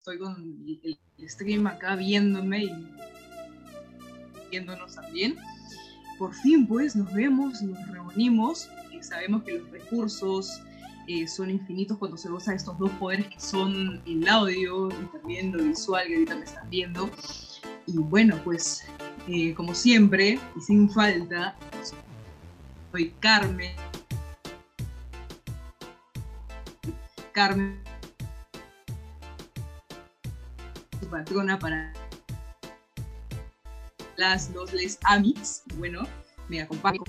estoy con el, stream acá viéndome y viéndonos también. Por fin, pues, nos vemos, nos reunimos y sabemos que los recursos eh, son infinitos cuando se goza de estos dos poderes que son el audio y también lo visual que ahorita me están viendo. Y bueno, pues, eh, como siempre, y sin falta, soy Carmen. Carmen patrona para las dos les amis. Bueno, me acompaño.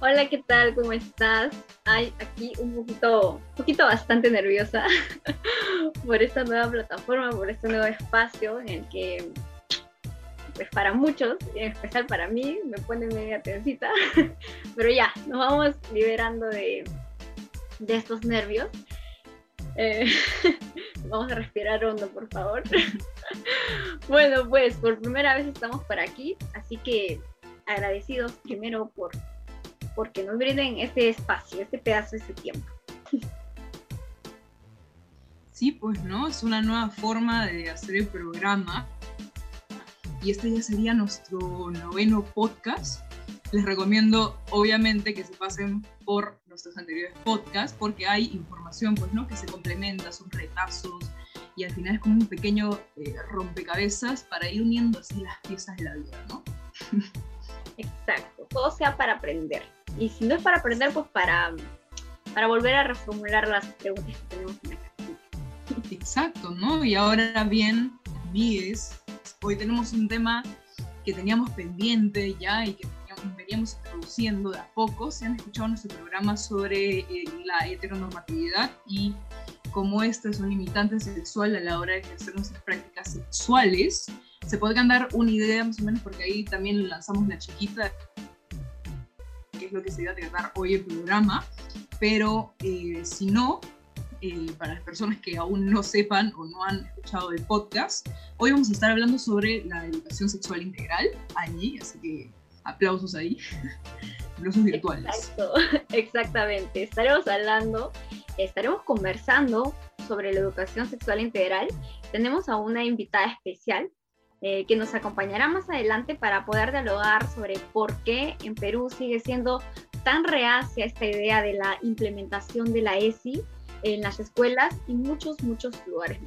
Hola, ¿qué tal? ¿Cómo estás? Ay, aquí un poquito, un poquito bastante nerviosa por esta nueva plataforma, por este nuevo espacio en el que, pues para muchos, en especial para mí, me pone media tensita, pero ya, nos vamos liberando de, de estos nervios eh, vamos a respirar hondo, por favor. bueno, pues por primera vez estamos por aquí, así que agradecidos primero por porque nos brinden este espacio, este pedazo, este tiempo. Sí, pues no, es una nueva forma de hacer el programa. Y este ya sería nuestro noveno podcast. Les recomiendo, obviamente, que se pasen por nuestros anteriores podcasts, porque hay información pues, ¿no? que se complementa, son retazos, y al final es como un pequeño eh, rompecabezas para ir uniendo así las piezas de la vida, ¿no? Exacto, todo sea para aprender. Y si no es para aprender, pues para, para volver a reformular las preguntas que tenemos en la Exacto, ¿no? Y ahora bien, Migues, hoy tenemos un tema que teníamos pendiente ya y que veníamos introduciendo de a poco. Se han escuchado nuestro programa sobre eh, la heteronormatividad y cómo esta es un limitante sexual a la hora de ejercer nuestras prácticas sexuales. Se podrían dar una idea más o menos porque ahí también lanzamos la chiquita, que es lo que se iba a tratar hoy el programa. Pero eh, si no, eh, para las personas que aún no sepan o no han escuchado el podcast, hoy vamos a estar hablando sobre la educación sexual integral allí, así que aplausos ahí, aplausos virtuales. Exacto, exactamente. Estaremos hablando, estaremos conversando sobre la educación sexual integral. Tenemos a una invitada especial eh, que nos acompañará más adelante para poder dialogar sobre por qué en Perú sigue siendo tan reacia esta idea de la implementación de la ESI en las escuelas y muchos, muchos lugares.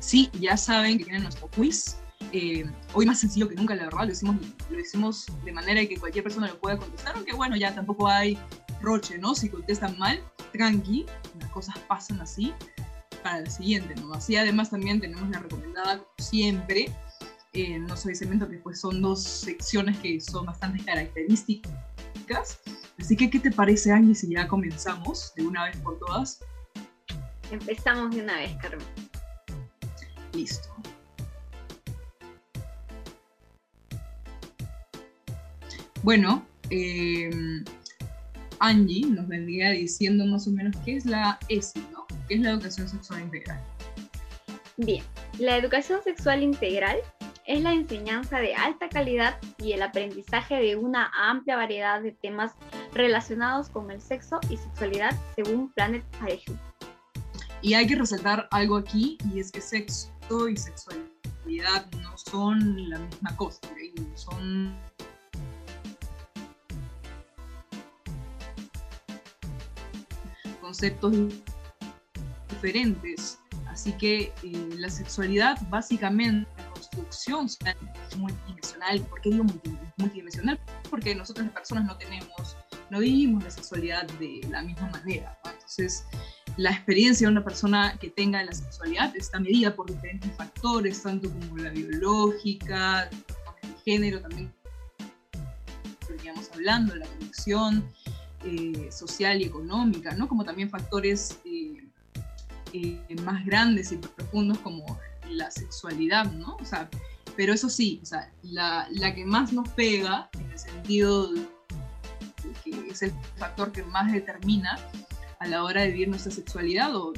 Sí, ya saben que tienen nuestro quiz eh, hoy más sencillo que nunca, la verdad, lo hicimos, lo hicimos de manera que cualquier persona lo pueda contestar, aunque bueno, ya tampoco hay roche, ¿no? Si contestan mal, tranqui, las cosas pasan así para el siguiente, ¿no? Así además también tenemos la recomendada, siempre, eh, no soy cemento, que pues son dos secciones que son bastante características. Así que, ¿qué te parece, Angie, si ya comenzamos de una vez por todas? Empezamos de una vez, Carmen. Listo. Bueno, eh, Angie nos vendría diciendo más o menos qué es la ESI, ¿no? ¿Qué es la educación sexual integral? Bien, la educación sexual integral es la enseñanza de alta calidad y el aprendizaje de una amplia variedad de temas relacionados con el sexo y sexualidad según Planet Parejo. Y hay que resaltar algo aquí, y es que sexo y sexualidad no son la misma cosa, son conceptos diferentes. Así que eh, la sexualidad básicamente, la construcción multidimensional. ¿Por qué digo multidimensional? Porque nosotros las personas no tenemos, no vivimos la sexualidad de la misma manera. Entonces, la experiencia de una persona que tenga la sexualidad está medida por diferentes factores, tanto como la biológica, el género también, veníamos hablando, la conexión, eh, social y económica, ¿no? Como también factores eh, eh, más grandes y profundos como la sexualidad, ¿no? O sea, pero eso sí, o sea, la, la que más nos pega, en el sentido de que es el factor que más determina a la hora de vivir nuestra sexualidad o,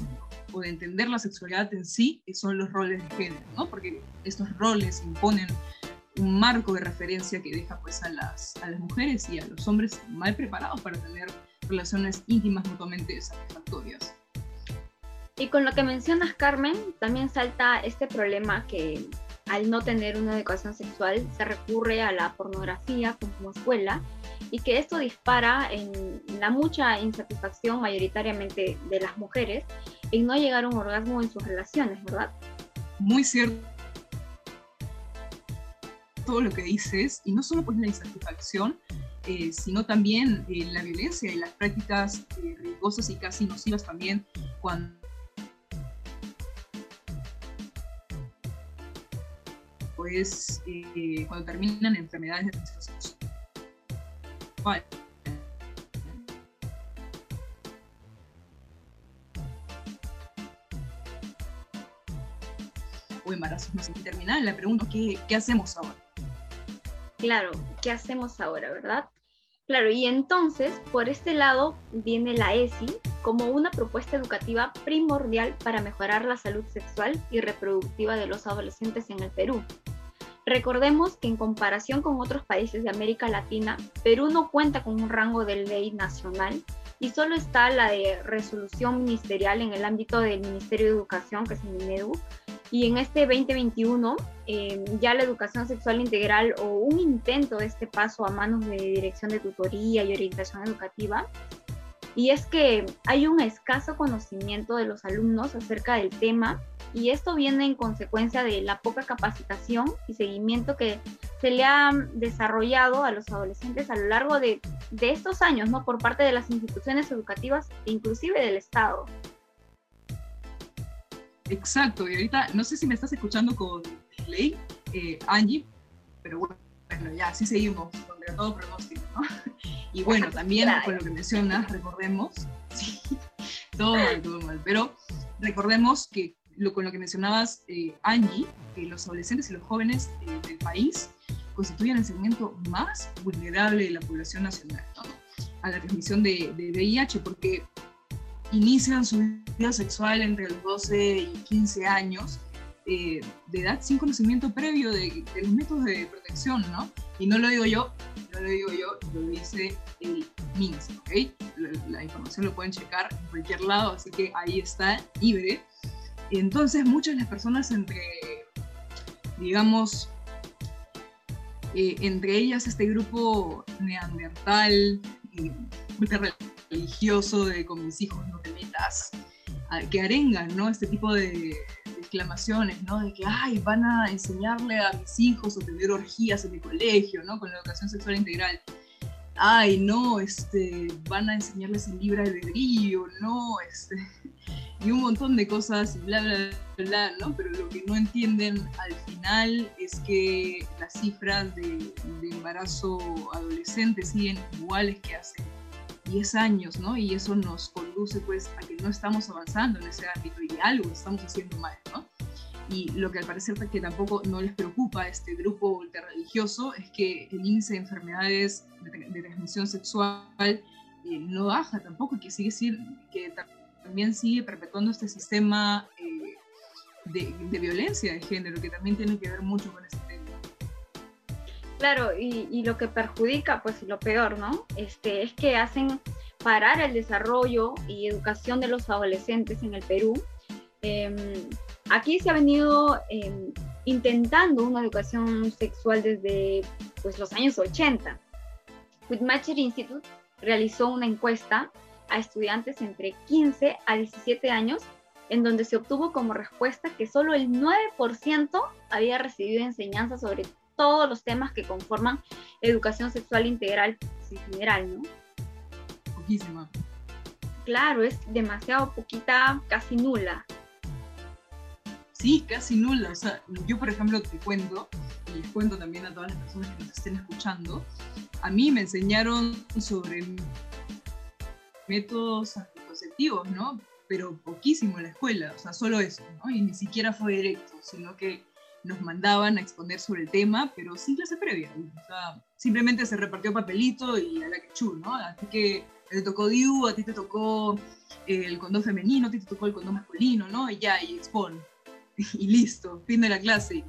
o de entender la sexualidad en sí, son los roles de género, ¿no? Porque estos roles imponen un marco de referencia que deja pues a las, a las mujeres y a los hombres mal preparados para tener relaciones íntimas mutuamente satisfactorias. Y con lo que mencionas, Carmen, también salta este problema que al no tener una educación sexual se recurre a la pornografía como escuela y que esto dispara en la mucha insatisfacción mayoritariamente de las mujeres en no llegar a un orgasmo en sus relaciones, ¿verdad? Muy cierto todo lo que dices, y no solo pues la insatisfacción, eh, sino también eh, la violencia y las prácticas eh, y casi nocivas también cuando pues cuando terminan enfermedades de sexual. o embarazos no terminal. La pregunta es, ¿qué hacemos ahora? Claro, ¿qué hacemos ahora, verdad? Claro, y entonces, por este lado, viene la ESI como una propuesta educativa primordial para mejorar la salud sexual y reproductiva de los adolescentes en el Perú. Recordemos que en comparación con otros países de América Latina, Perú no cuenta con un rango de ley nacional y solo está la de resolución ministerial en el ámbito del Ministerio de Educación, que es el MINEDU, y en este 2021 em, ya la educación sexual integral o un intento de este paso a manos de dirección de tutoría y orientación educativa. Y es que hay un escaso conocimiento de los alumnos acerca del tema y esto viene en consecuencia de la poca capacitación y seguimiento que se le ha desarrollado a los adolescentes a lo largo de, de estos años, ¿no? Por parte de las instituciones educativas e inclusive del Estado. Exacto, y ahorita no sé si me estás escuchando con Ley, eh, Angie, pero bueno, ya así seguimos, contra todo pronóstico, ¿no? Y bueno, también con lo que mencionas, recordemos, sí, todo mal, todo mal, pero recordemos que lo, con lo que mencionabas, eh, Angie, que los adolescentes y los jóvenes eh, del país constituyen el segmento más vulnerable de la población nacional ¿no? a la transmisión de, de VIH, porque inician su vida sexual entre los 12 y 15 años eh, de edad sin conocimiento previo de, los métodos de protección, ¿no? Y no lo digo yo, no lo digo yo, lo dice el MINS, ¿ok? La, información lo pueden checar en cualquier lado, así que ahí está, libre. Entonces, muchas de las personas entre, digamos, eh, entre ellas este grupo neandertal, religioso de con mis hijos no te metas, que arengan, ¿no? Este tipo de, exclamaciones, ¿no? De que, ay, van a enseñarle a mis hijos a tener orgías en mi colegio, ¿no? Con la educación sexual integral. Ay, no, este, van a enseñarles el libre albedrío, ¿no? Este, y un montón de cosas, bla, bla, bla, ¿no? Pero lo que no entienden al final es que las cifras de, de embarazo adolescente siguen iguales que hace 10 años, ¿no? Y eso nos conduce pues a que no estamos avanzando en ese ámbito y algo estamos haciendo mal, ¿no? Y lo que al parecer que tampoco no les preocupa a este grupo ultrarreligioso es que el índice de enfermedades de, transmisión sexual eh, no baja tampoco, que sigue que también sigue perpetuando este sistema eh, de, violencia de género, que también tiene que ver mucho con este tema. Claro, y, lo que perjudica, pues lo peor, ¿no? Este, es que hacen parar el desarrollo y educación de los adolescentes en el Perú. Em, aquí se ha venido em, intentando una educación sexual desde pues, los años 80. Whitmatcher Institute realizó una encuesta a estudiantes entre 15 a 17 años en donde se obtuvo como respuesta que solo el 9% había recibido enseñanza sobre todos los temas que conforman educación sexual integral en general, ¿no? Poquísima. Claro, es demasiado poquita, casi nula. Sí, casi nula. O sea, yo, por ejemplo, te cuento, y les cuento también a todas las personas que nos estén escuchando, a mí me enseñaron sobre métodos anticonceptivos, ¿no? Pero poquísimo en la escuela, o sea, solo eso, ¿no? Y ni siquiera fue directo, sino que nos mandaban a exponer sobre el tema, pero sin clase previa. O sea, simplemente se repartió papelito y a la que chu, ¿no? Así que te tocó DIU, a ti te tocó el condón femenino, a ti te tocó el condón masculino, ¿no? Y ya, y expon. Y listo, fin de la clase. Y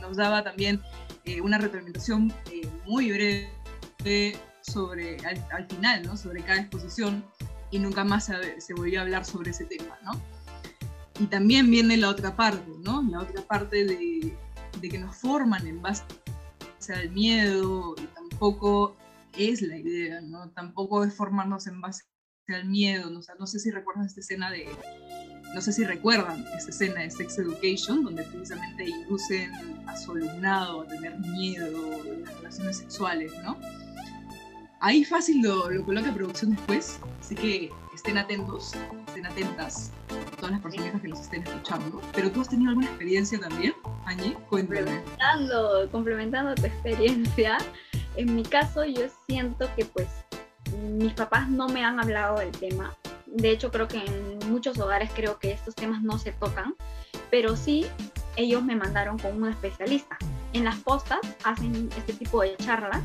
nos daba también eh, una retroalimentación eh, muy breve sobre, al, final, ¿no? Sobre cada exposición y nunca más se, se, volvió a hablar sobre ese tema, ¿no? Y también viene la otra parte, ¿no? La otra parte de, de que nos forman en base al miedo y tampoco es la idea, ¿no? Tampoco es formarnos en base al miedo, ¿no? O sea, no sé si recuerdas esta escena de, no sé si recuerdan esta escena de Sex Education, donde precisamente inducen a su alumnado a tener miedo en las relaciones sexuales, ¿no? Ahí fácil lo, lo coloca producción después, así que estén atentos, estén atentas todas las personas que nos estén escuchando. Pero tú has tenido alguna experiencia también, Angie, cuéntame. Complementando, complementando tu experiencia, en mi caso yo siento que pues mis papás no me han hablado del tema. De hecho creo que en muchos hogares creo que estos temas no se tocan, pero sí ellos me mandaron con un especialista. En las postas hacen este tipo de charlas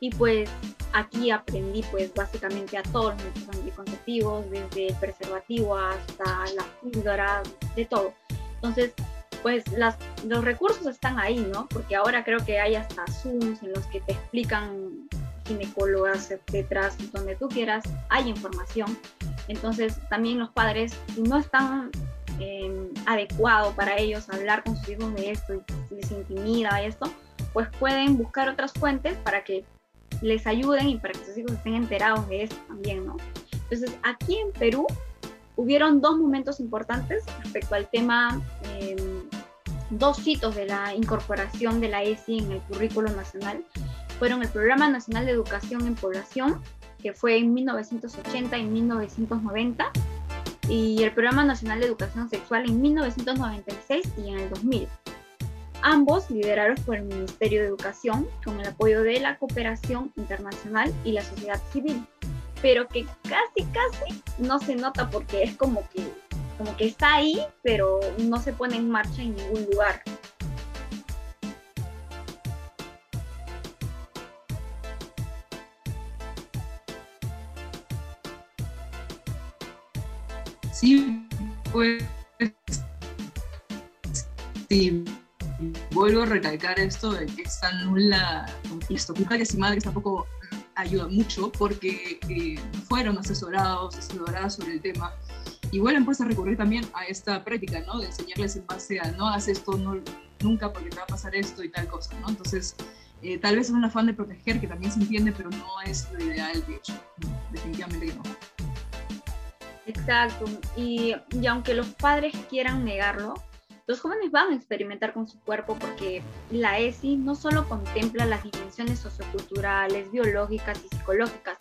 y pues aquí aprendí pues básicamente a todos los anticonceptivos, desde el preservativo hasta la píldora, de todo. Entonces, pues las, los recursos están ahí, ¿no? Porque ahora creo que hay hasta Zooms en los que te explican ginecólogas, etcétera, donde tú quieras, hay información. Entonces, también los padres, no están eh, adecuados para ellos hablar con sus hijos de esto y les intimida esto, pues pueden buscar otras fuentes para que les ayuden y para que sus hijos estén enterados de esto también, ¿no? Entonces, aquí en Perú hubieron dos momentos importantes respecto al tema, em, dos hitos de la incorporación de la ESI en el currículo nacional. Fueron el Programa Nacional de Educación en Población, que fue en 1980 y 1990, y el Programa Nacional de Educación Sexual en 1996 y en el 2000 ambos liderados por el Ministerio de Educación con el apoyo de la cooperación internacional y la sociedad civil, pero que casi casi no se nota porque es como que, como que está ahí, pero no se pone en marcha en ningún lugar. Recalcar esto de que esta nula esto, que si madres tampoco ayuda mucho porque eh, fueron asesorados, asesoradas sobre el tema y vuelven pues a recurrir también a esta práctica, ¿no? De enseñarles en base a no haz esto no, nunca porque te va a pasar esto y tal cosa, ¿no? Entonces, eh, tal vez es un afán de proteger que también se entiende, pero no es lo ideal, de hecho, definitivamente que no. Exacto, y, y aunque los padres quieran negarlo, los jóvenes van a experimentar con su cuerpo porque la ESI no solo contempla las dimensiones socioculturales, biológicas y psicológicas,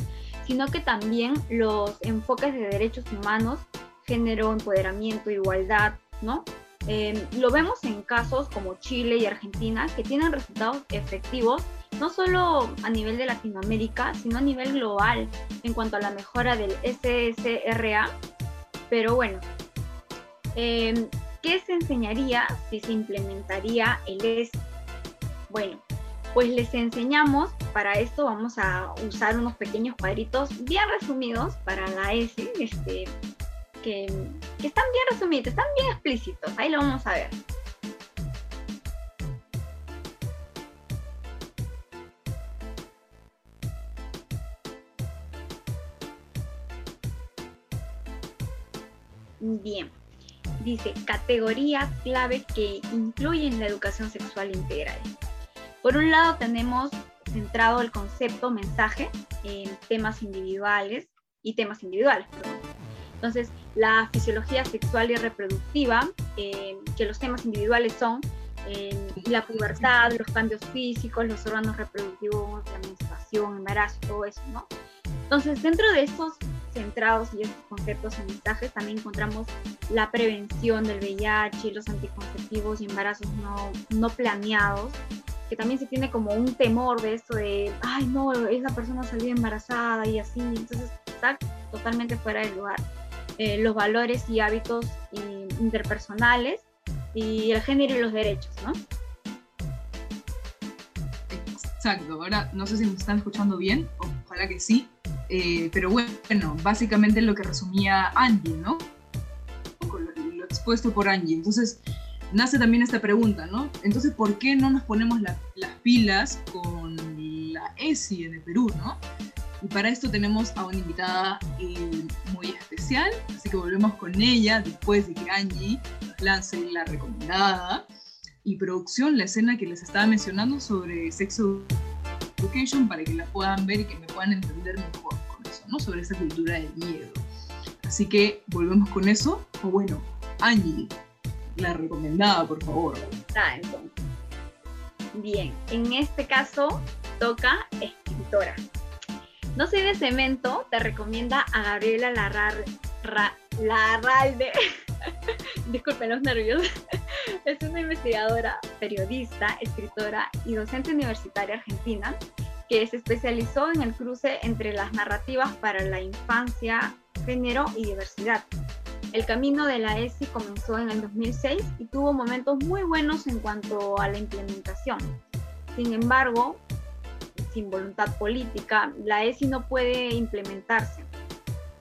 sino que también los enfoques de derechos humanos, género, empoderamiento, igualdad, ¿no? Em, lo vemos en casos como Chile y Argentina que tienen resultados efectivos no solo a nivel de Latinoamérica, sino a nivel global en cuanto a la mejora del SSRA. Pero bueno, eh, ¿Qué se enseñaría si se implementaría el ES? Bueno, pues les enseñamos, para esto vamos a usar unos pequeños cuadritos bien resumidos para la ESI, este, que están bien resumidos, están bien explícitos, ahí lo vamos a ver. Bien, dice categorías clave que incluyen la educación sexual integral. Por un lado tenemos centrado el concepto mensaje en temas individuales y temas individuales. Entonces, la fisiología sexual y reproductiva, eh, que los temas individuales son eh, la pubertad, los cambios físicos, los órganos reproductivos, la menstruación, embarazo, todo eso, ¿no? Entonces, dentro de estos centrados y estos conceptos en mensajes, también encontramos la prevención del VIH, los anticonceptivos y embarazos no, no planeados, que también se tiene como un temor de esto de, ay no, esa persona salió embarazada y así, entonces está totalmente fuera de lugar. Eh, los valores y hábitos interpersonales y el género y los derechos, ¿no? Exacto, ahora no sé si me están escuchando bien, ojalá que sí. Eh, pero bueno, básicamente lo que resumía Angie, ¿no? Lo, expuesto por Angie. Entonces, nace también esta pregunta, ¿no? Entonces, ¿por qué no nos ponemos las pilas con la ESI el Perú, ¿no? Y para esto tenemos a una invitada eh, muy especial, así que volvemos con ella después de que Angie lance la recomendada. Y producción, la escena que les estaba mencionando sobre sexo education, para que la puedan ver y que me puedan entender mejor Sobre esa cultura del miedo. Así que volvemos con eso. O bueno, Angie, la recomendada, por favor. Entonces. Bien, en este caso toca escritora. No soy de cemento, te recomienda a Gabriela Larralde. Disculpen los nervios. es una investigadora, periodista, escritora y docente universitaria argentina que se especializó en el cruce entre las narrativas para la infancia, género y diversidad. El camino de la ESI comenzó en el 2006 y tuvo momentos muy buenos en cuanto a la implementación. Sin embargo, sin voluntad política, la ESI no puede implementarse.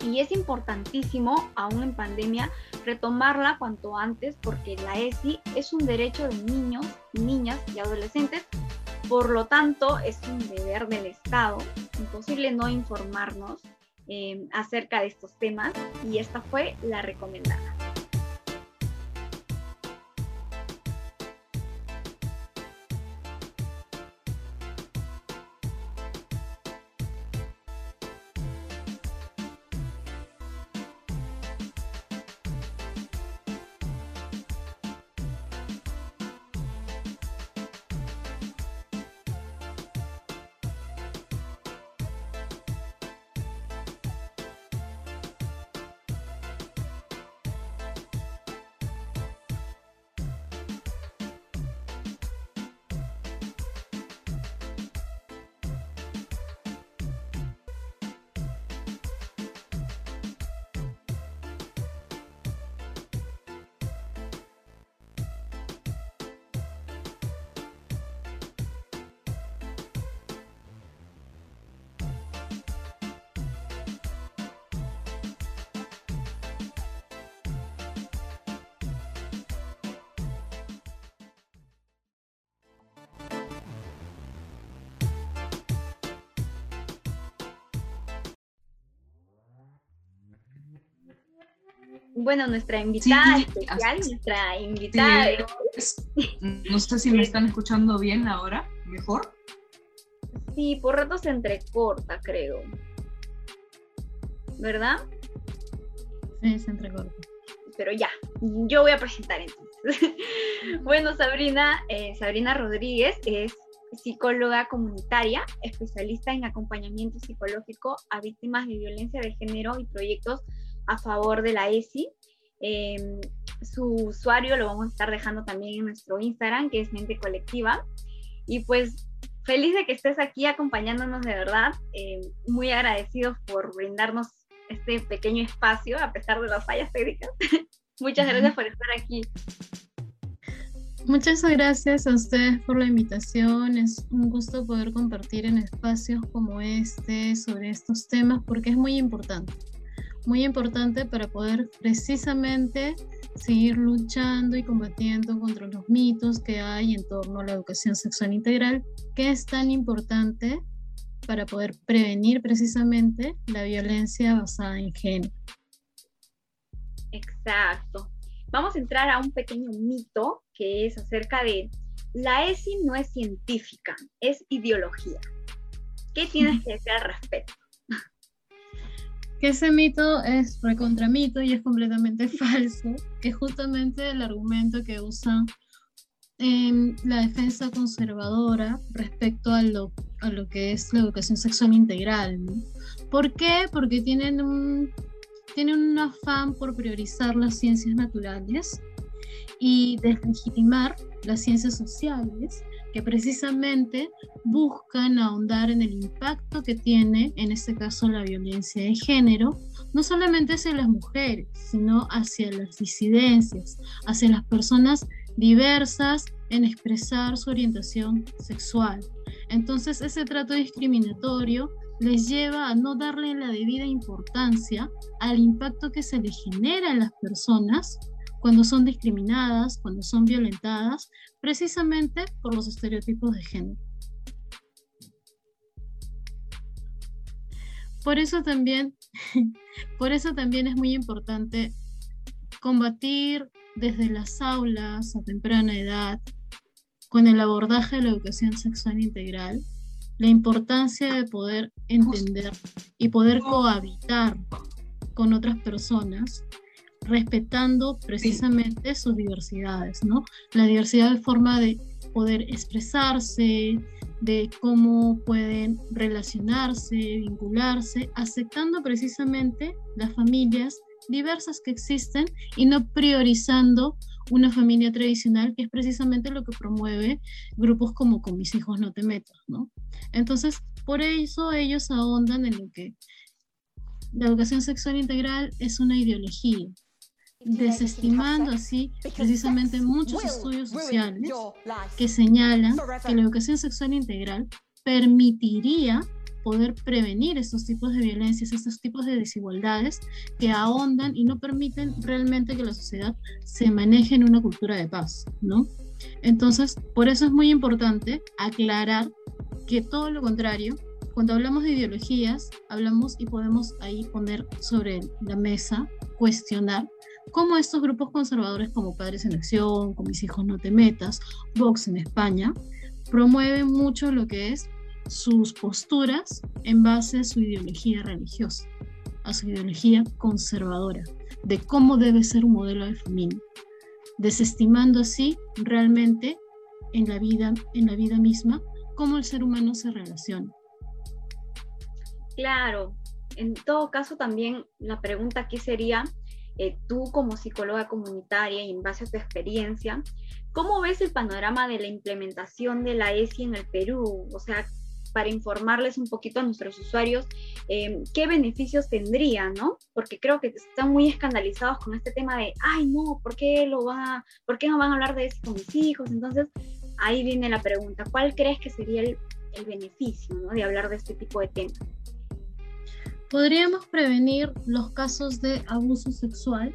Y es importantísimo, aún en pandemia, retomarla cuanto antes porque la ESI es un derecho de niños, niñas y adolescentes. Por lo tanto, es un deber del Estado. Imposible no informarnos eh, acerca de estos temas y esta fue la recomendada. Bueno, nuestra invitada especial, nuestra invitada. no sé si me están escuchando bien ahora, mejor. Sí, por ratos se entrecorta, creo. ¿Verdad? Sí, se entrecorta. Pero ya, yo voy a presentar entonces. bueno, Sabrina, eh, Sabrina Rodríguez es psicóloga comunitaria, especialista en acompañamiento psicológico a víctimas de violencia de género y proyectos a favor de la ESI. Em, su usuario lo vamos a estar dejando también en nuestro Instagram, que es Mente Colectiva. Y pues feliz de que estés aquí acompañándonos de verdad. Em, muy agradecidos por brindarnos este pequeño espacio a pesar de las fallas técnicas. Muchas gracias por estar aquí. Muchas gracias a ustedes por la invitación. Es un gusto poder compartir en espacios como este sobre estos temas porque es muy importante muy importante para poder precisamente seguir luchando y combatiendo contra los mitos que hay en torno a la educación sexual integral, que es tan importante para poder prevenir precisamente la violencia basada en género. Exacto. Vamos a entrar a un pequeño mito que es acerca de la ESI no es científica, es ideología. ¿Qué tienes que decir al respecto? Que ese mito es recontramito y es completamente falso, que es justamente el argumento que usan en la defensa conservadora respecto a lo, a lo que es la educación sexual integral. ¿Por qué? Porque tienen un, tienen un afán por priorizar las ciencias naturales y deslegitimar las ciencias sociales que precisamente buscan ahondar en el impacto que tiene, en este caso, la violencia de género, no solamente hacia las mujeres, sino hacia las disidencias, hacia las personas diversas en expresar su orientación sexual. Entonces, ese trato discriminatorio les lleva a no darle la debida importancia al impacto que se le genera a las personas cuando son discriminadas, cuando son violentadas, precisamente por los estereotipos de género. Por eso también, por eso también es muy importante combatir desde las aulas a temprana edad, con el abordaje de la educación sexual integral, la importancia de poder entender y poder cohabitar con otras personas, respetando precisamente sus diversidades, ¿no? La diversidad de forma de poder expresarse, de cómo pueden relacionarse, vincularse, aceptando precisamente las familias diversas que existen y no priorizando una familia tradicional, que es precisamente lo que promueve grupos como Con mis hijos no te metas, ¿no? Entonces, por eso ellos ahondan en lo que la educación sexual integral es una ideología, desestimando así precisamente muchos estudios sociales que señalan que la educación sexual integral permitiría poder prevenir estos tipos de violencias, estos tipos de desigualdades que ahondan y no permiten realmente que la sociedad se maneje en una cultura de paz, ¿no? Entonces, por eso es muy importante aclarar que todo lo contrario, cuando hablamos de ideologías, hablamos y podemos ahí poner sobre la mesa, cuestionar cómo estos grupos conservadores como Padres en Acción, con Mis Hijos No Te Metas, Vox en España, promueven mucho lo que es sus posturas en base a su ideología religiosa, a su ideología conservadora, de cómo debe ser un modelo de familia, desestimando así realmente en la vida, en la vida misma cómo el ser humano se relaciona. Claro, en todo caso también la pregunta aquí sería, eh, tú como psicóloga comunitaria y en base a tu experiencia, ¿cómo ves el panorama de la implementación de la ESI en el Perú? O sea, para informarles un poquito a nuestros usuarios eh, qué beneficios tendría, ¿no? Porque creo que están muy escandalizados con este tema de, ay, no, ¿por qué, lo va, ¿por qué no van a hablar de eso con mis hijos? Entonces, ahí viene la pregunta, ¿cuál crees que sería el, el beneficio ¿no? de hablar de este tipo de temas? Podríamos prevenir los casos de abuso sexual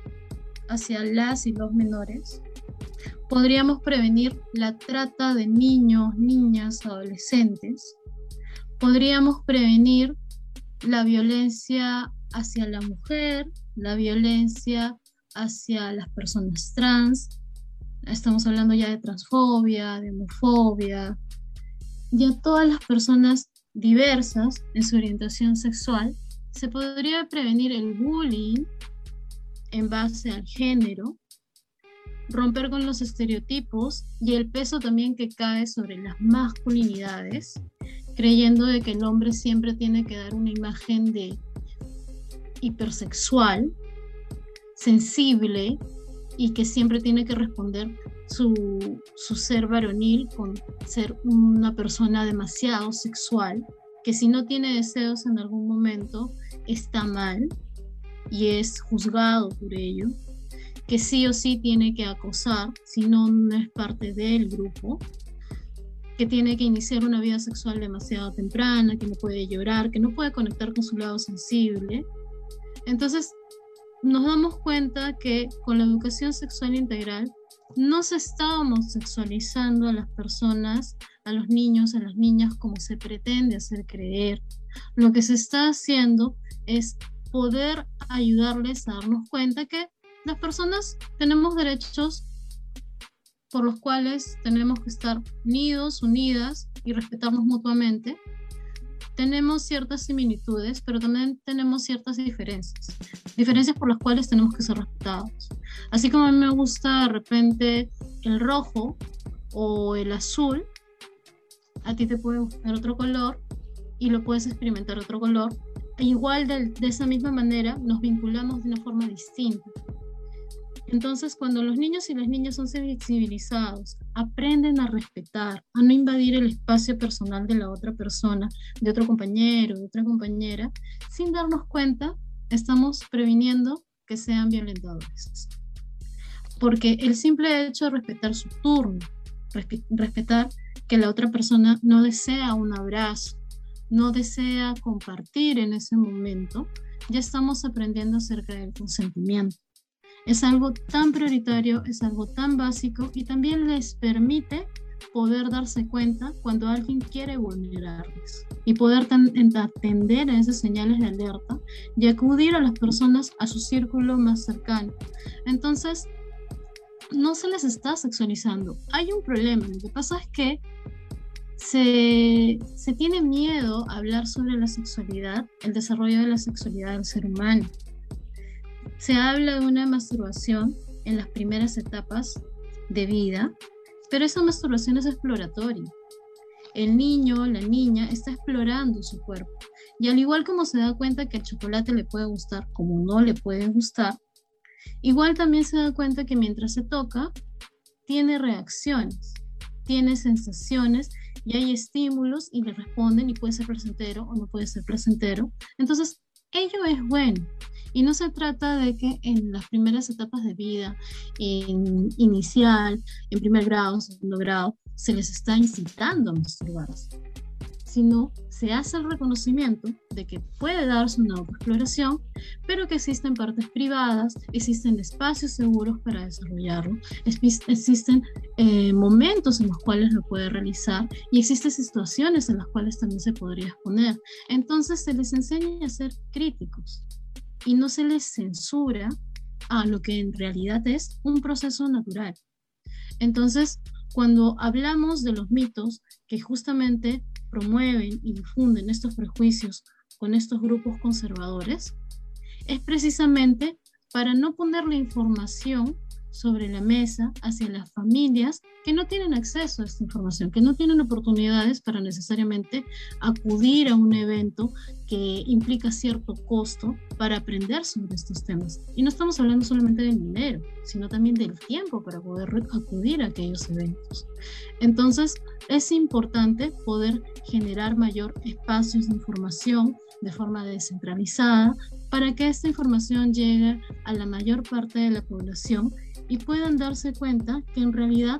hacia las y los menores. Podríamos prevenir la trata de niños, niñas, adolescentes. Podríamos prevenir la violencia hacia la mujer, la violencia hacia las personas trans. Estamos hablando ya de transfobia, de homofobia, y a todas las personas diversas en su orientación sexual se podría prevenir el bullying en base al género, romper con los estereotipos y el peso también que cae sobre las masculinidades, creyendo de que el hombre siempre tiene que dar una imagen de hipersexual, sensible y que siempre tiene que responder su, su ser varonil con ser una persona demasiado sexual, que si no tiene deseos en algún momento, está mal y es juzgado por ello, que sí o sí tiene que acosar, si no, no es parte del grupo, que tiene que iniciar una vida sexual demasiado temprana, que no puede llorar, que no puede conectar con su lado sensible. Entonces, nos damos cuenta que con la educación sexual integral no se está sexualizando a las personas, a los niños, a las niñas como se pretende hacer creer. Lo que se está haciendo es poder ayudarles a darnos cuenta que las personas tenemos derechos por los cuales tenemos que estar unidos, unidas y respetarnos mutuamente. Tenemos ciertas similitudes, pero también tenemos ciertas diferencias. Diferencias por las cuales tenemos que ser respetados. Así como a mí me gusta de repente el rojo o el azul, a ti te puede gustar otro color y lo puedes experimentar otro color igual de, esa misma manera nos vinculamos de una forma distinta. Entonces, cuando los niños y las niñas son sensibilizados, aprenden a respetar, a no invadir el espacio personal de la otra persona, de otro compañero, de otra compañera, sin darnos cuenta, estamos previniendo que sean violentadores. Porque el simple hecho de respetar su turno, respetar que la otra persona no desea un abrazo, no desea compartir en ese momento, ya estamos aprendiendo acerca del consentimiento. Es algo tan prioritario, es algo tan básico y también les permite poder darse cuenta cuando alguien quiere vulnerarles y poder atender a esas señales de alerta y acudir a las personas a su círculo más cercano. Entonces, no se les está sexualizando. Hay un problema. Lo que pasa es que se, se, tiene miedo a hablar sobre la sexualidad, el desarrollo de la sexualidad del ser humano. Se habla de una masturbación en las primeras etapas de vida, pero esa masturbación es exploratoria. El niño, la niña está explorando su cuerpo y al igual como se da cuenta que el chocolate le puede gustar como no le puede gustar, igual también se da cuenta que mientras se toca, tiene reacciones, tiene sensaciones y hay estímulos y le responden y puede ser placentero o no puede ser placentero. Entonces, ello es bueno. Y no se trata de que en las primeras etapas de vida, inicial, en primer grado, segundo grado, se les está incitando a masturbarse sino se hace el reconocimiento de que puede darse una autoexploración, pero que existen partes privadas, existen espacios seguros para desarrollarlo, existen eh, momentos en los cuales lo puede realizar y existen situaciones en las cuales también se podría exponer. Entonces se les enseña a ser críticos y no se les censura a lo que en realidad es un proceso natural. Entonces, cuando hablamos de los mitos que justamente promueven y difunden estos prejuicios con estos grupos conservadores es precisamente para no poner la información sobre la mesa hacia las familias que no tienen acceso a esta información, que no tienen oportunidades para necesariamente acudir a un evento que implica cierto costo para aprender sobre estos temas. Y no estamos hablando solamente del dinero, sino también del tiempo para poder acudir a aquellos eventos. Entonces, es importante poder generar mayor espacios de información de forma descentralizada para que esta información llegue a la mayor parte de la población y puedan darse cuenta que en realidad,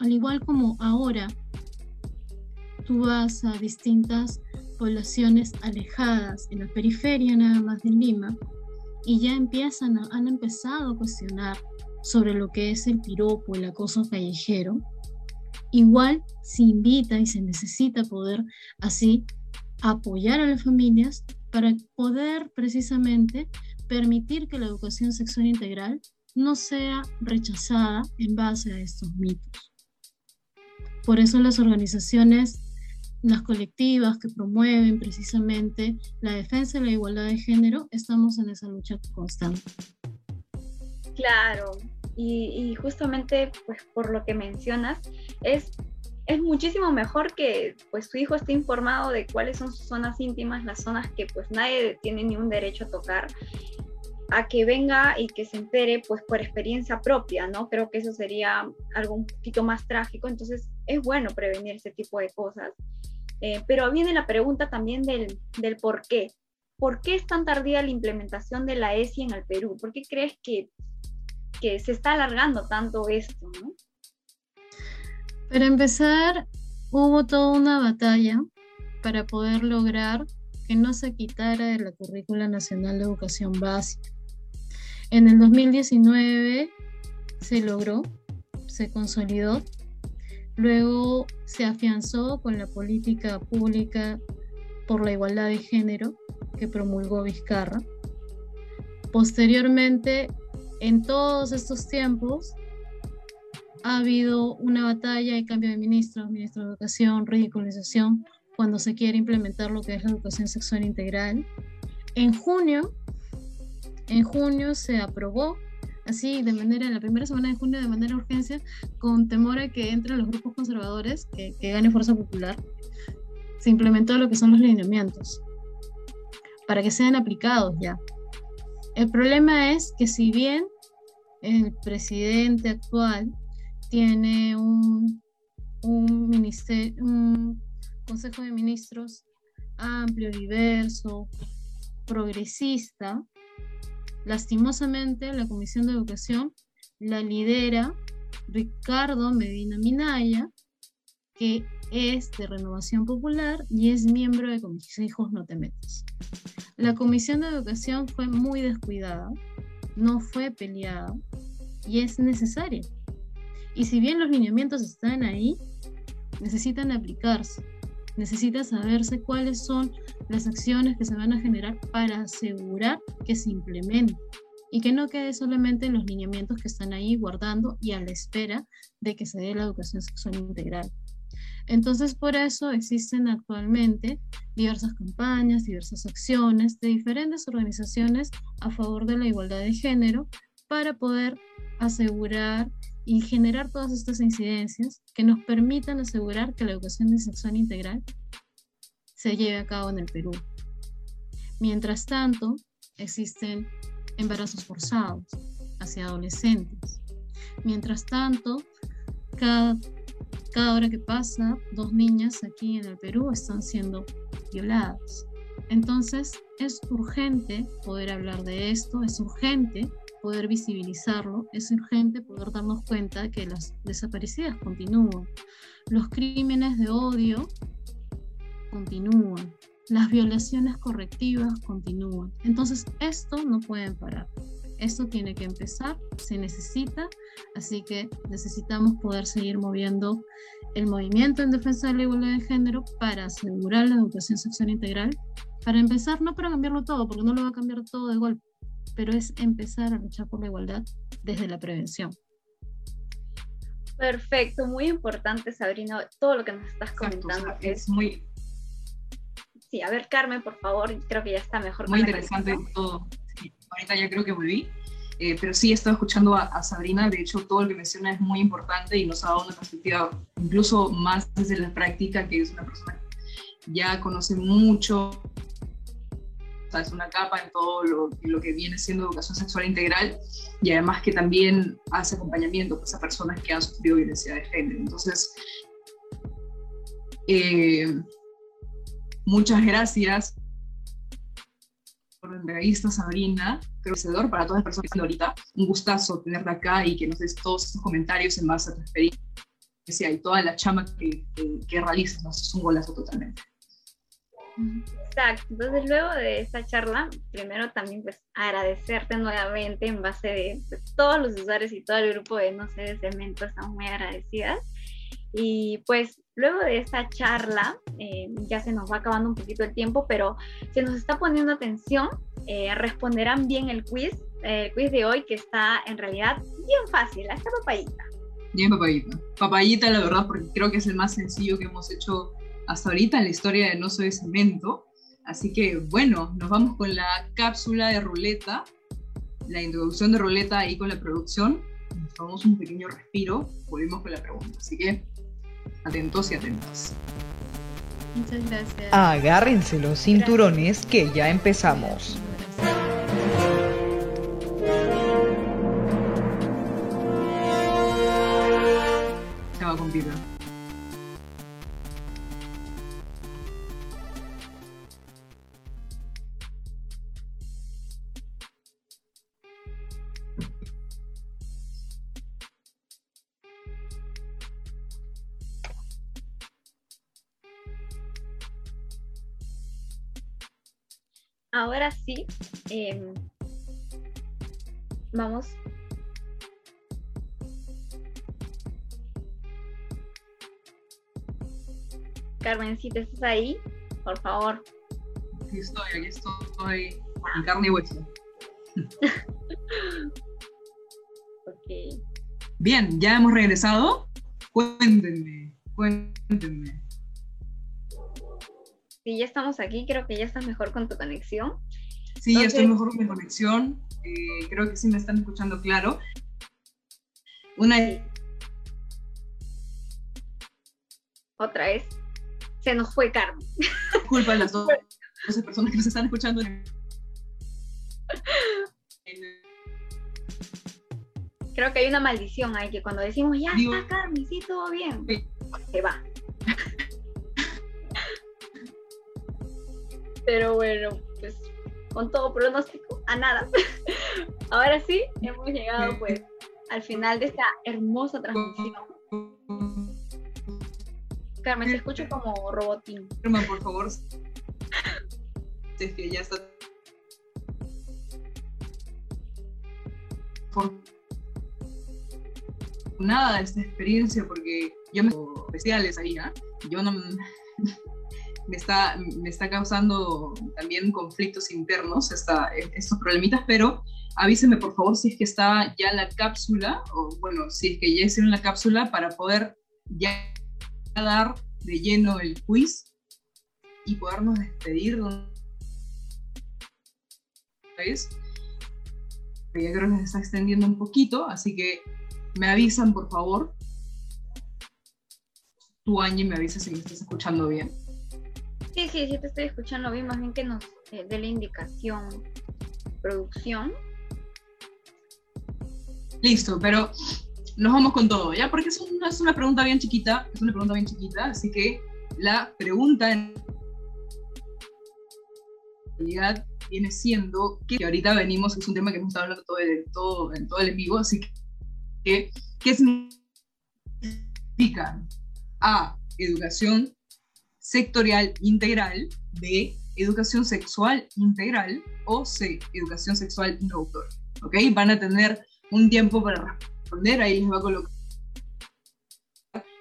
al igual como ahora, tú vas a distintas poblaciones alejadas en la periferia nada más de Lima y ya empiezan han empezado a cuestionar sobre lo que es el piropo, el acoso callejero, igual se invita y se necesita poder así apoyar a las familias para poder precisamente permitir que la educación sexual integral no sea rechazada en base a estos mitos. Por eso las organizaciones, las colectivas que promueven precisamente la defensa de la igualdad de género, estamos en esa lucha constante. Claro, y, justamente pues por lo que mencionas, es es muchísimo mejor que pues tu hijo esté informado de cuáles son sus zonas íntimas, las zonas que pues nadie tiene ni un derecho a tocar a que venga y que se entere pues por experiencia propia, ¿no? Creo que eso sería algo un poquito más trágico, entonces es bueno prevenir ese tipo de cosas. Eh, pero viene la pregunta también del, del por qué. ¿Por qué es tan tardía la implementación de la ESI en el Perú? ¿Por qué crees que, que se está alargando tanto esto, ¿no? Para empezar, hubo toda una batalla para poder lograr que no se quitara de la currícula nacional de educación básica. En el 2019 se logró, se consolidó, luego se afianzó con la política pública por la igualdad de género que promulgó Vizcarra. Posteriormente, en todos estos tiempos, ha habido una batalla y cambio de ministro, ministro de Educación, ridiculización, cuando se quiere implementar lo que es la educación sexual integral. En junio en junio se aprobó, así de manera, en la primera semana de junio de manera urgencia, con temor a que entren los grupos conservadores, que, que gane fuerza popular, se implementó lo que son los lineamientos, para que sean aplicados ya. El problema es que si bien el presidente actual tiene un, consejo de ministros amplio, diverso, progresista, Lastimosamente, la Comisión de Educación la lidera Ricardo Medina Minaya, que es de Renovación Popular y es miembro de Hijos No Te Metas. La Comisión de Educación fue muy descuidada no fue peleada y es necesaria. Y si bien los lineamientos están ahí, necesitan aplicarse. Necesita saberse cuáles son las acciones que se van a generar para asegurar que se implemente y que no quede solamente en los lineamientos que están ahí guardando y a la espera de que se dé la educación sexual integral. Entonces, por eso existen actualmente diversas campañas, diversas acciones de diferentes organizaciones a favor de la igualdad de género para poder asegurar y generar todas estas incidencias que nos permitan asegurar que la educación sexual integral se lleve a cabo en el Perú. Mientras tanto, existen embarazos forzados hacia adolescentes. Mientras tanto, cada cada hora que pasa, dos niñas aquí en el Perú están siendo violadas. Entonces, es urgente poder hablar de esto, es urgente poder visibilizarlo, es urgente poder darnos cuenta que las desaparecidas continúan, los crímenes de odio continúan, las violaciones correctivas continúan. Entonces, esto no puede parar. Esto tiene que empezar, se necesita, así que necesitamos poder seguir moviendo el movimiento en defensa de la igualdad de género para asegurar la educación sexual integral. Para empezar, no para cambiarlo todo, porque no lo va a cambiar todo de golpe, pero es empezar a luchar por la igualdad desde la prevención. Perfecto, muy importante, Sabrina, todo lo que nos estás comentando. es muy... Sí, a ver, Carmen, por favor, creo que ya está mejor. Muy interesante todo ahorita ya creo que volví. Eh, pero sí he estado escuchando a, Sabrina, de hecho todo lo que menciona es muy importante y nos ha dado una perspectiva incluso más desde la práctica, que es una persona que ya conoce mucho, es una capa en todo lo, lo, que viene siendo educación sexual integral y además que también hace acompañamiento pues, a personas que han sufrido violencia de género. Entonces, eh, muchas gracias entrevista, Sabrina, conocedor para todas las personas que están ahorita. Un gustazo tenerte acá y que nos des todos esos comentarios en base a tu experiencia y toda la chama que, que, realizas. Nos es un golazo totalmente. Exacto, entonces luego de esta charla, primero también pues agradecerte nuevamente en base de pues, todos los usuarios y todo el grupo de No sé de Cemento, estamos muy agradecidas. Y pues luego de esta charla, eh, ya se nos va acabando un poquito el tiempo, pero se nos está poniendo atención, eh, responderán bien el quiz, el quiz de hoy que está en realidad bien fácil, está papayita. Bien papayita. Papayita, la verdad, porque creo que es el más sencillo que hemos hecho hasta ahorita en la historia de No Soy Cemento. Así que bueno, nos vamos con la cápsula de ruleta, la introducción de ruleta ahí con la producción. Nos tomamos un pequeño respiro, volvemos con la pregunta. Así que Atentos y atentas. Muchas gracias. Agárrense los cinturones que ya empezamos. Chao, compita. Ahora sí, em, vamos. Carmencita, ¿estás ahí? Por favor. Aquí estoy, aquí estoy, en carne y hueso. ok. Bien, ya hemos regresado. Cuéntenme, cuéntenme. Sí, ya estamos aquí, creo que ya estás mejor con tu conexión. Sí, ya estoy mejor con mi conexión. Eh, creo que sí me están escuchando claro. Una. Otra vez. Se nos fue Carmen. Disculpa a las dos, personas que nos están escuchando. Creo que hay una maldición ahí que cuando decimos ya está Carmen, sí, todo bien, se va. Pero bueno, pues con todo pronóstico, a nada. Ahora sí, hemos llegado pues al final de esta hermosa transmisión. Carmen, te escucho como robotín. Carmen, por favor. Es que ya está. nada esta experiencia porque yo me especiales ahí, ¿ah? Yo no me está, me está causando también conflictos internos esta, estos problemitas, pero avíseme por favor si es que está ya la cápsula, o bueno, si es que ya hicieron la cápsula para poder ya dar de lleno el quiz y podernos despedir. ¿Ves? Ya creo que se está extendiendo un poquito, así que me avisan por favor. Tú, Angie, me avisas si me estás escuchando bien. Sí, sí, sí te estoy escuchando bien, más bien que nos eh, dé la indicación producción. Listo, pero nos vamos con todo, ¿ya? Porque es una, es una pregunta bien chiquita, es una pregunta bien chiquita, así que la pregunta en realidad viene siendo que ahorita venimos, es un tema que hemos estado hablando todo, en todo, en todo el en vivo, así que, ¿qué significa? A, educación sectorial integral, B, educación sexual integral o C, educación sexual introductoria. ¿Ok? Van a tener un tiempo para responder, ahí les va a colocar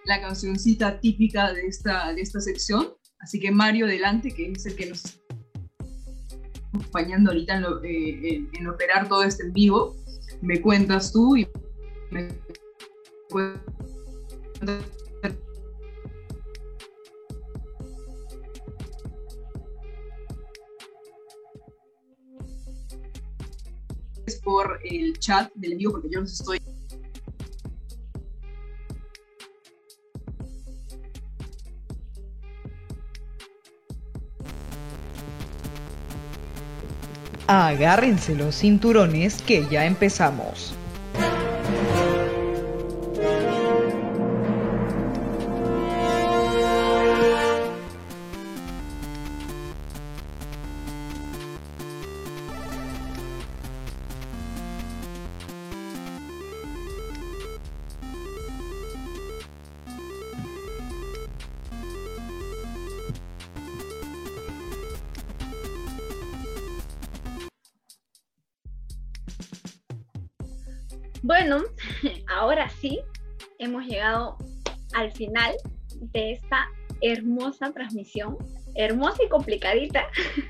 la cancioncita típica de esta, de esta sección. Así que Mario, adelante, que es el que nos está acompañando ahorita en, eh, en operar todo este en vivo. Me cuentas tú y me cuentas por el chat del envío porque yo los estoy Agárrense los cinturones que ya empezamos. Final de esta hermosa transmisión, hermosa y complicadita.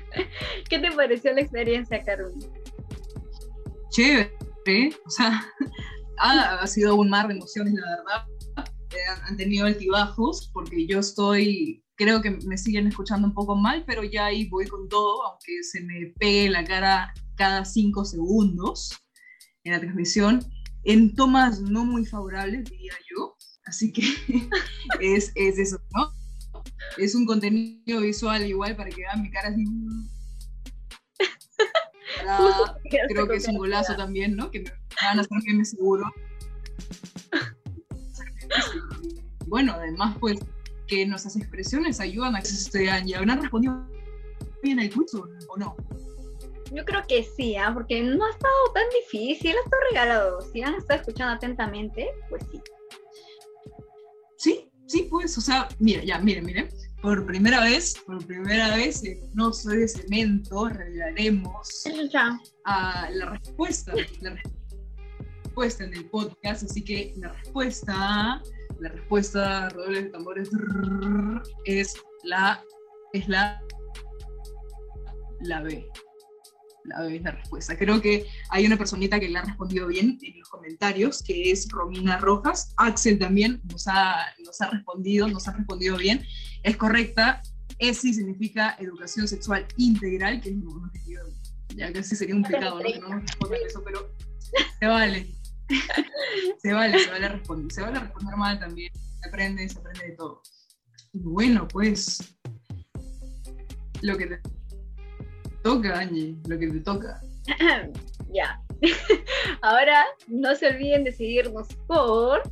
¿Qué te pareció la experiencia, Carol? Chévere, o sea, ha, sido un mar de emociones, la verdad. Eh, han tenido altibajos, porque yo estoy, creo que me siguen escuchando un poco mal, pero ya ahí voy con todo, aunque se me pegue la cara cada cinco segundos en la transmisión en tomas no muy favorables, diría yo. Así que es, es, eso, ¿no? Es un contenido visual igual para que vean mi cara así. creo que es un golazo también, ¿no? Que me van a hacer que me seguro. Bueno, además, pues, que nuestras expresiones ayudan a que se estudian y habrán respondido bien el curso, ¿o no? Yo creo que sí, ¿ah? porque no ha estado tan difícil, ha estado regalado. Si han estado escuchando atentamente, pues sí. Sí, sí, pues, o sea, mira, ya, miren, miren. Por primera vez, por primera vez No Soy de Cemento revelaremos a la respuesta, la respuesta en el podcast. Así que la respuesta, la respuesta, redobles de tambores, es la, es la, la B la, la respuesta. Creo que hay una personita que le ha respondido bien en los comentarios, que es Romina Rojas. Axel también nos ha, nos ha respondido, nos ha respondido bien. Es correcta. ESI significa educación sexual integral, que es un objetivo, ya casi sería un pecado, ¿no? Que no nos respondan eso, pero se vale. se vale, se vale responder. Se vale responder mal también. Se aprende, se aprende de todo. Bueno, pues lo que toca, Angie, lo que te toca. ya. Ahora no se olviden de seguirnos por.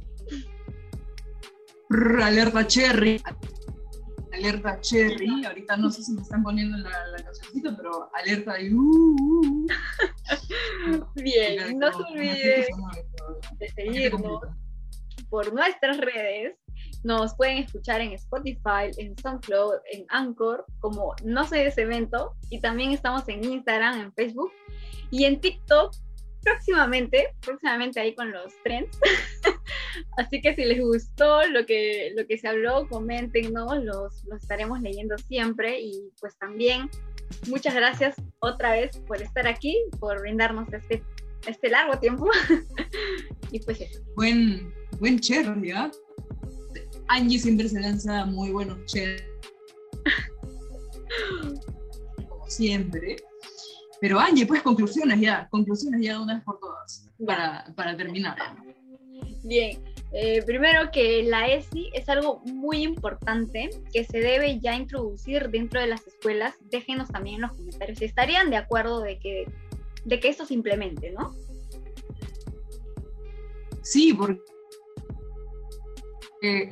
alerta Cherry. Alerta Cherry. Ahorita no sé si me están poniendo la, la pero alerta y. Uh, uh, uh. Bien, no se olviden de seguirnos por nuestras redes nos pueden escuchar en Spotify, en SoundCloud, en Anchor, como No sé de ese evento. Y también estamos en Instagram, en Facebook y en TikTok próximamente, próximamente ahí con los trends. Así que si les gustó lo que, lo que se habló, comenten, ¿no? Los, los estaremos leyendo siempre y pues también muchas gracias otra vez por estar aquí, por brindarnos este, este largo tiempo. y pues eso. Buen, buen cherry. Angie siempre se lanza muy buenos cherry. Como siempre. Pero Angie, pues conclusiones ya, conclusiones ya de una vez por todas, para, para terminar. Bien, eh, primero que la ESI es algo muy importante que se debe ya introducir dentro de las escuelas. Déjenos también en los comentarios si estarían de acuerdo de que, de que esto se implemente, ¿no? Sí, porque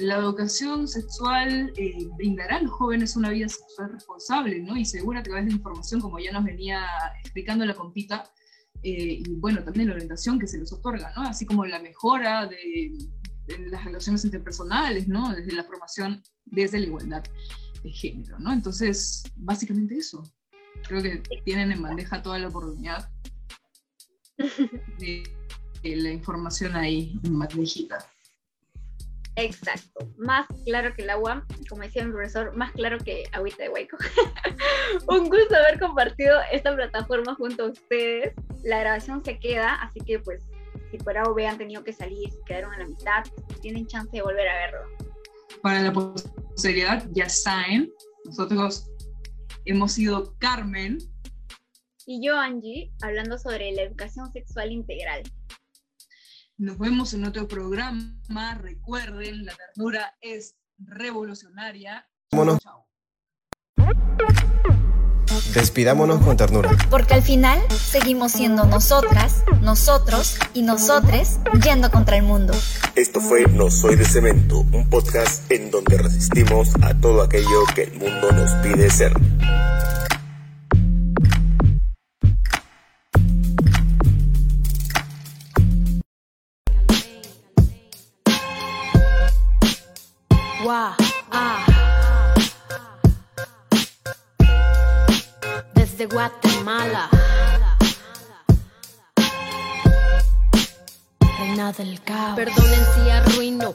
la educación sexual eh, brindará a los jóvenes una vida sexual responsable, ¿no? Y segura a través de información, como ya nos venía explicando la compita, eh, y bueno, también la orientación que se les otorga, ¿no? Así como la mejora de, las relaciones interpersonales, ¿no? Desde la formación, desde la igualdad de género, ¿no? Entonces, básicamente eso. Creo que tienen en bandeja toda la oportunidad de, la información ahí en bandejita. Exacto, más claro que el agua, como decía mi profesor, más claro que agüita de hueco. Un gusto haber compartido esta plataforma junto a ustedes. La grabación se queda, así que pues si por algo han tenido que salir, quedaron a la mitad, tienen chance de volver a verlo. Para la posteridad, ya saben, nosotros hemos sido Carmen. Y yo, Angie, hablando sobre la educación sexual integral. Nos vemos en otro programa. Recuerden, la ternura es revolucionaria. Vámonos. Despidámonos con ternura. Porque al final seguimos siendo nosotras, nosotros y nosotres yendo contra el mundo. Esto fue No Soy de Cemento, un podcast en donde resistimos a todo aquello que el mundo nos pide ser. Desde Guatemala. Reina del caos. Perdonen si arruino